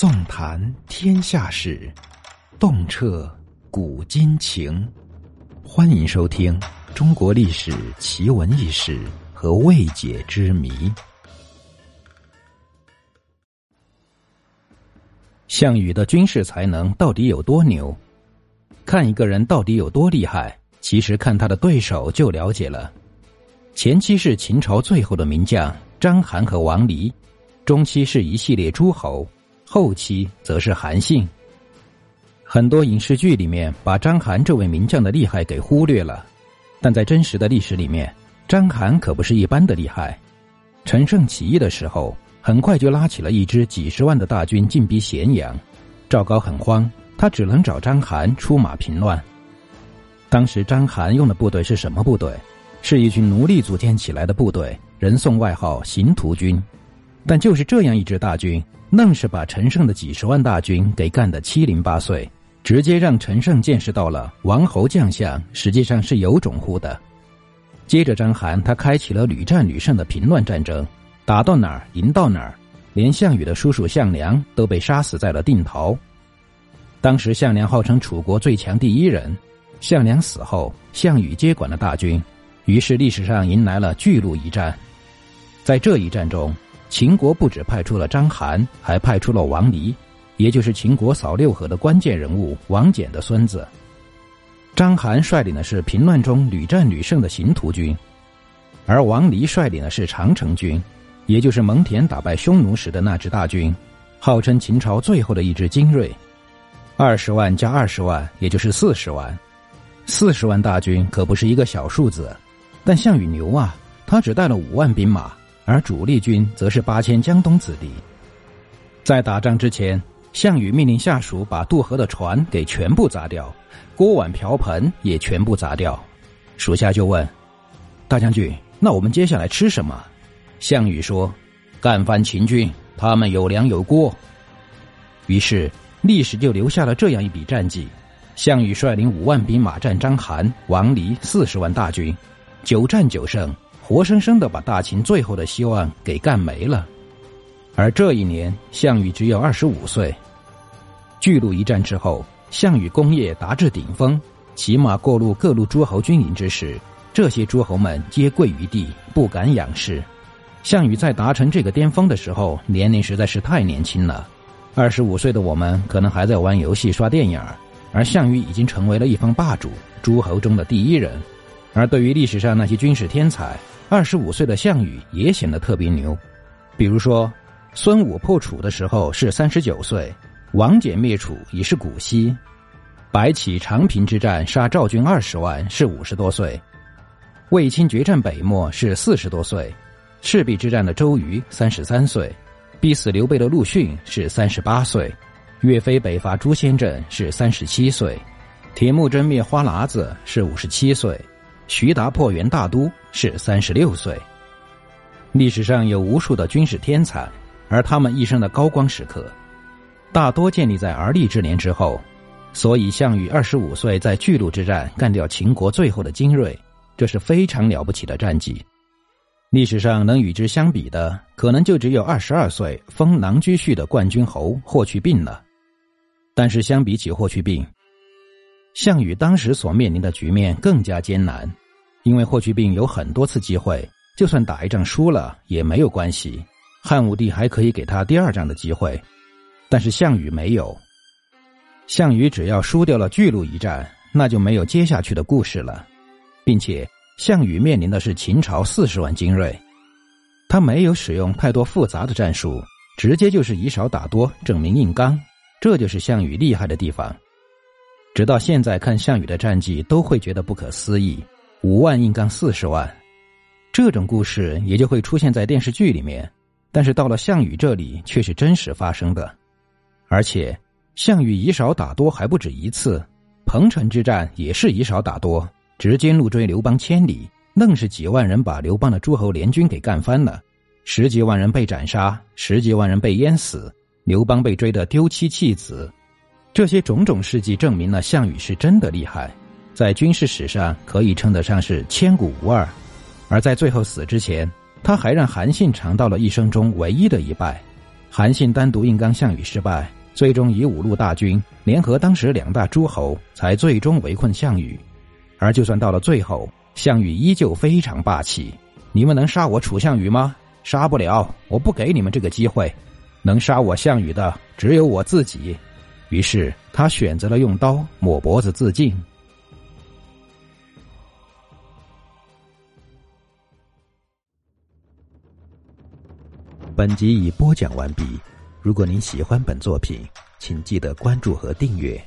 纵谈天下事，洞彻古今情。欢迎收听《中国历史奇闻异事和未解之谜》。项羽的军事才能到底有多牛？看一个人到底有多厉害，其实看他的对手就了解了。前期是秦朝最后的名将章邯和王离，中期是一系列诸侯。后期则是韩信。很多影视剧里面把章邯这位名将的厉害给忽略了，但在真实的历史里面，章邯可不是一般的厉害。陈胜起义的时候，很快就拉起了一支几十万的大军进逼咸阳。赵高很慌，他只能找章邯出马平乱。当时章邯用的部队是什么部队？是一群奴隶组建起来的部队，人送外号“刑徒军”。但就是这样一支大军。愣是把陈胜的几十万大军给干得七零八碎，直接让陈胜见识到了王侯将相实际上是有种乎的。接着，章邯他开启了屡战屡胜的平乱战争，打到哪儿赢到哪儿，连项羽的叔叔项梁都被杀死在了定陶。当时项梁号称楚国最强第一人，项梁死后，项羽接管了大军，于是历史上迎来了巨鹿一战。在这一战中。秦国不止派出了章邯，还派出了王离，也就是秦国扫六合的关键人物王翦的孙子。章邯率领的是平乱中屡战屡胜的刑徒军，而王离率领的是长城军，也就是蒙恬打败匈奴时的那支大军，号称秦朝最后的一支精锐。二十万加二十万，也就是四十万。四十万大军可不是一个小数字，但项羽牛啊，他只带了五万兵马。而主力军则是八千江东子弟。在打仗之前，项羽命令下属把渡河的船给全部砸掉，锅碗瓢盆也全部砸掉。属下就问：“大将军，那我们接下来吃什么？”项羽说：“干翻秦军，他们有粮有锅。”于是历史就留下了这样一笔战绩：项羽率领五万兵马战章邯、王离四十万大军，九战九胜。活生生的把大秦最后的希望给干没了，而这一年项羽只有二十五岁。巨鹿一战之后，项羽功业达至顶峰，骑马过路各路诸侯军营之时，这些诸侯们皆跪于地，不敢仰视。项羽在达成这个巅峰的时候，年龄实在是太年轻了。二十五岁的我们可能还在玩游戏、刷电影，而项羽已经成为了一方霸主，诸侯中的第一人。而对于历史上那些军事天才，二十五岁的项羽也显得特别牛，比如说，孙武破楚的时候是三十九岁，王翦灭楚已是古稀，白起长平之战杀赵军二十万是五十多岁，卫青决战北漠是四十多岁，赤壁之战的周瑜三十三岁，逼死刘备的陆逊是三十八岁，岳飞北伐朱仙镇是三十七岁，铁木真灭花剌子是五十七岁。徐达破元大都是三十六岁。历史上有无数的军事天才，而他们一生的高光时刻，大多建立在而立之年之后。所以，项羽二十五岁在巨鹿之战干掉秦国最后的精锐，这是非常了不起的战绩。历史上能与之相比的，可能就只有二十二岁封狼居胥的冠军侯霍去病了。但是，相比起霍去病，项羽当时所面临的局面更加艰难。因为霍去病有很多次机会，就算打一仗输了也没有关系，汉武帝还可以给他第二仗的机会，但是项羽没有。项羽只要输掉了巨鹿一战，那就没有接下去的故事了，并且项羽面临的是秦朝四十万精锐，他没有使用太多复杂的战术，直接就是以少打多，证明硬刚，这就是项羽厉害的地方。直到现在看项羽的战绩，都会觉得不可思议。五万硬杠四十万，这种故事也就会出现在电视剧里面，但是到了项羽这里却是真实发生的，而且项羽以少打多还不止一次，彭城之战也是以少打多，直接怒追刘邦千里，愣是几万人把刘邦的诸侯联军给干翻了，十几万人被斩杀，十几万人被淹死，刘邦被追得丢妻弃子，这些种种事迹证明了项羽是真的厉害。在军事史上可以称得上是千古无二，而在最后死之前，他还让韩信尝到了一生中唯一的一败。韩信单独硬刚项羽失败，最终以五路大军联合当时两大诸侯，才最终围困项羽。而就算到了最后，项羽依旧非常霸气。你们能杀我楚项羽吗？杀不了，我不给你们这个机会。能杀我项羽的只有我自己。于是他选择了用刀抹脖子自尽。本集已播讲完毕。如果您喜欢本作品，请记得关注和订阅。